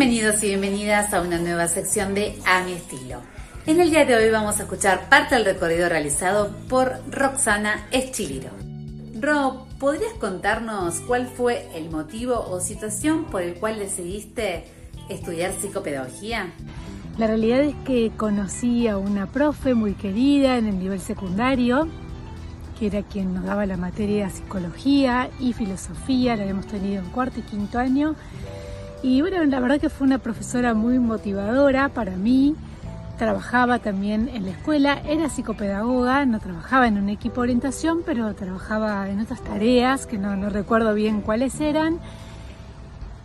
Bienvenidos y bienvenidas a una nueva sección de A mi estilo. En el día de hoy vamos a escuchar parte del recorrido realizado por Roxana Eschiliro. Ro, ¿podrías contarnos cuál fue el motivo o situación por el cual decidiste estudiar psicopedagogía? La realidad es que conocí a una profe muy querida en el nivel secundario, que era quien nos daba la materia de psicología y filosofía, la habíamos tenido en cuarto y quinto año. Y bueno, la verdad que fue una profesora muy motivadora para mí. Trabajaba también en la escuela, era psicopedagoga, no trabajaba en un equipo de orientación, pero trabajaba en otras tareas que no, recuerdo bien cuáles eran.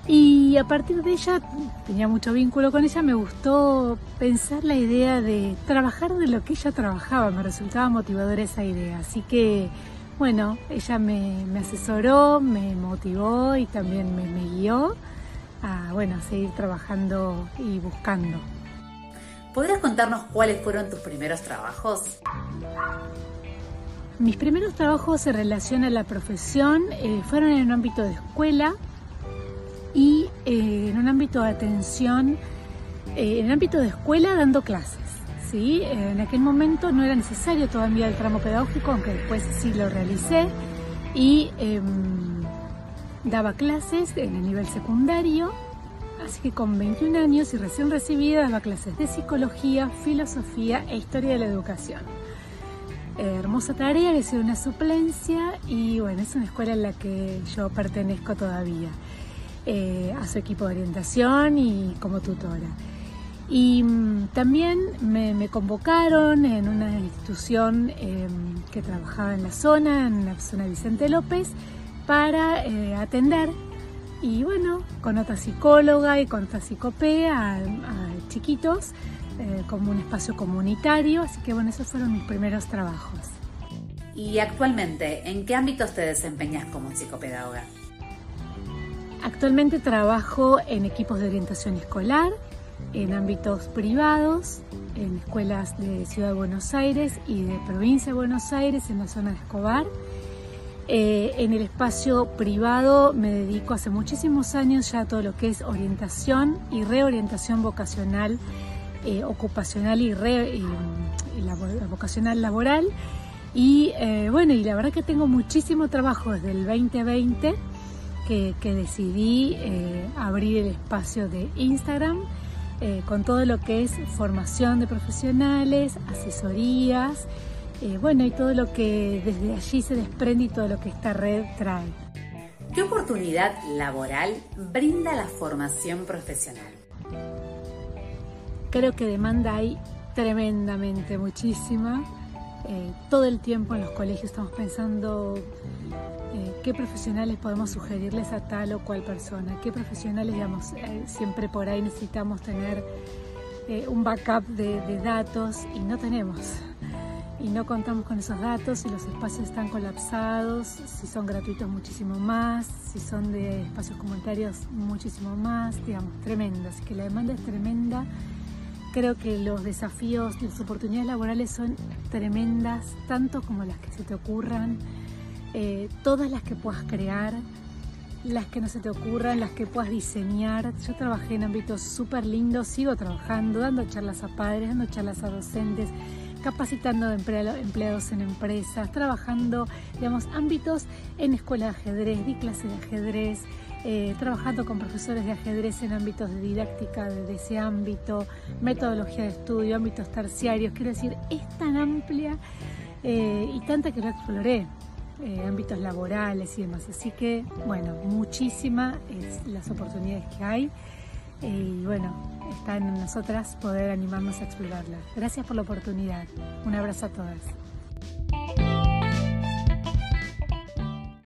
Y a partir de ella, tenía mucho vínculo con ella, me gustó pensar la idea de trabajar de lo que ella trabajaba, me resultaba motivadora esa idea. Así que, bueno, ella me, asesoró, me motivó y también me, me guió a, bueno, a seguir trabajando y buscando. ¿Podrías contarnos cuáles fueron tus primeros trabajos? Mis primeros trabajos en relación a la profesión eh, fueron en el ámbito de escuela, y eh, en un ámbito de atención, eh, en el ámbito de escuela dando clases. ¿sí? En aquel momento no era necesario todavía el tramo pedagógico, aunque después sí lo realicé y em, daba clases en el nivel secundario. Así que con 21 años y recién recibida daba clases de psicología, filosofía e historia de la educación. hermosa tarea, le hice una suplencia y bueno, es una escuela en la que yo pertenezco todavía. Eh, a su equipo de orientación y como tutora. Y mm, también me, convocaron en una institución em, que trabajaba en la zona, en la zona Vicente López, para eh, atender y bueno, con otra psicóloga y con otra psicopea a, chiquitos eh, como un espacio comunitario, así que bueno, esos fueron mis primeros trabajos. ¿Y actualmente en qué ámbitos te desempeñas como psicopedagoga? Actualmente trabajo en equipos de orientación escolar, en ámbitos privados, en escuelas de Ciudad de Buenos Aires y de Provincia de Buenos Aires, en la zona de Escobar. Eh, en el espacio privado me dedico hace muchísimos años ya a todo lo que es orientación y reorientación vocacional, eh, ocupacional y, vocacional laboral. Y eh, bueno, y la verdad que tengo muchísimo trabajo desde el 2020 que, decidí abrir el espacio de Instagram con todo lo que es formación de profesionales, asesorías, eh, bueno, y todo lo que desde allí se desprende y todo lo que esta red trae. ¿Qué oportunidad laboral brinda la formación profesional? Creo que demanda hay tremendamente, muchísima. todo el tiempo en los colegios estamos pensando eh, qué profesionales podemos sugerirles a tal o cual persona, qué profesionales, digamos, eh, siempre por ahí necesitamos tener eh, un backup de, datos y no tenemos. Y no contamos con esos datos y los espacios están colapsados, si son gratuitos muchísimo más, si son de espacios comunitarios muchísimo más, digamos, tremendo. Así que la demanda es tremenda. Creo que los desafíos, las oportunidades laborales son tremendas, tanto como las que se te ocurran. Eh, todas las que puedas crear, las que no se te ocurran, las que puedas diseñar. Yo trabajé en ámbitos súper lindos, sigo trabajando, dando charlas a padres, dando charlas a docentes, capacitando empleados en empresas, trabajando, digamos, ámbitos en escuela de ajedrez, di clase de ajedrez, eh, trabajando con profesores de ajedrez en ámbitos de didáctica de, ese ámbito, metodología de estudio, ámbitos terciarios. Quiero decir, es tan amplia eh, y tanta que lo exploré. Eh, ámbitos laborales y demás. Así que, bueno, muchísimas las oportunidades que hay eh, y bueno, está en nosotras poder animarnos a explorarlas. Gracias por la oportunidad. Un abrazo a todas.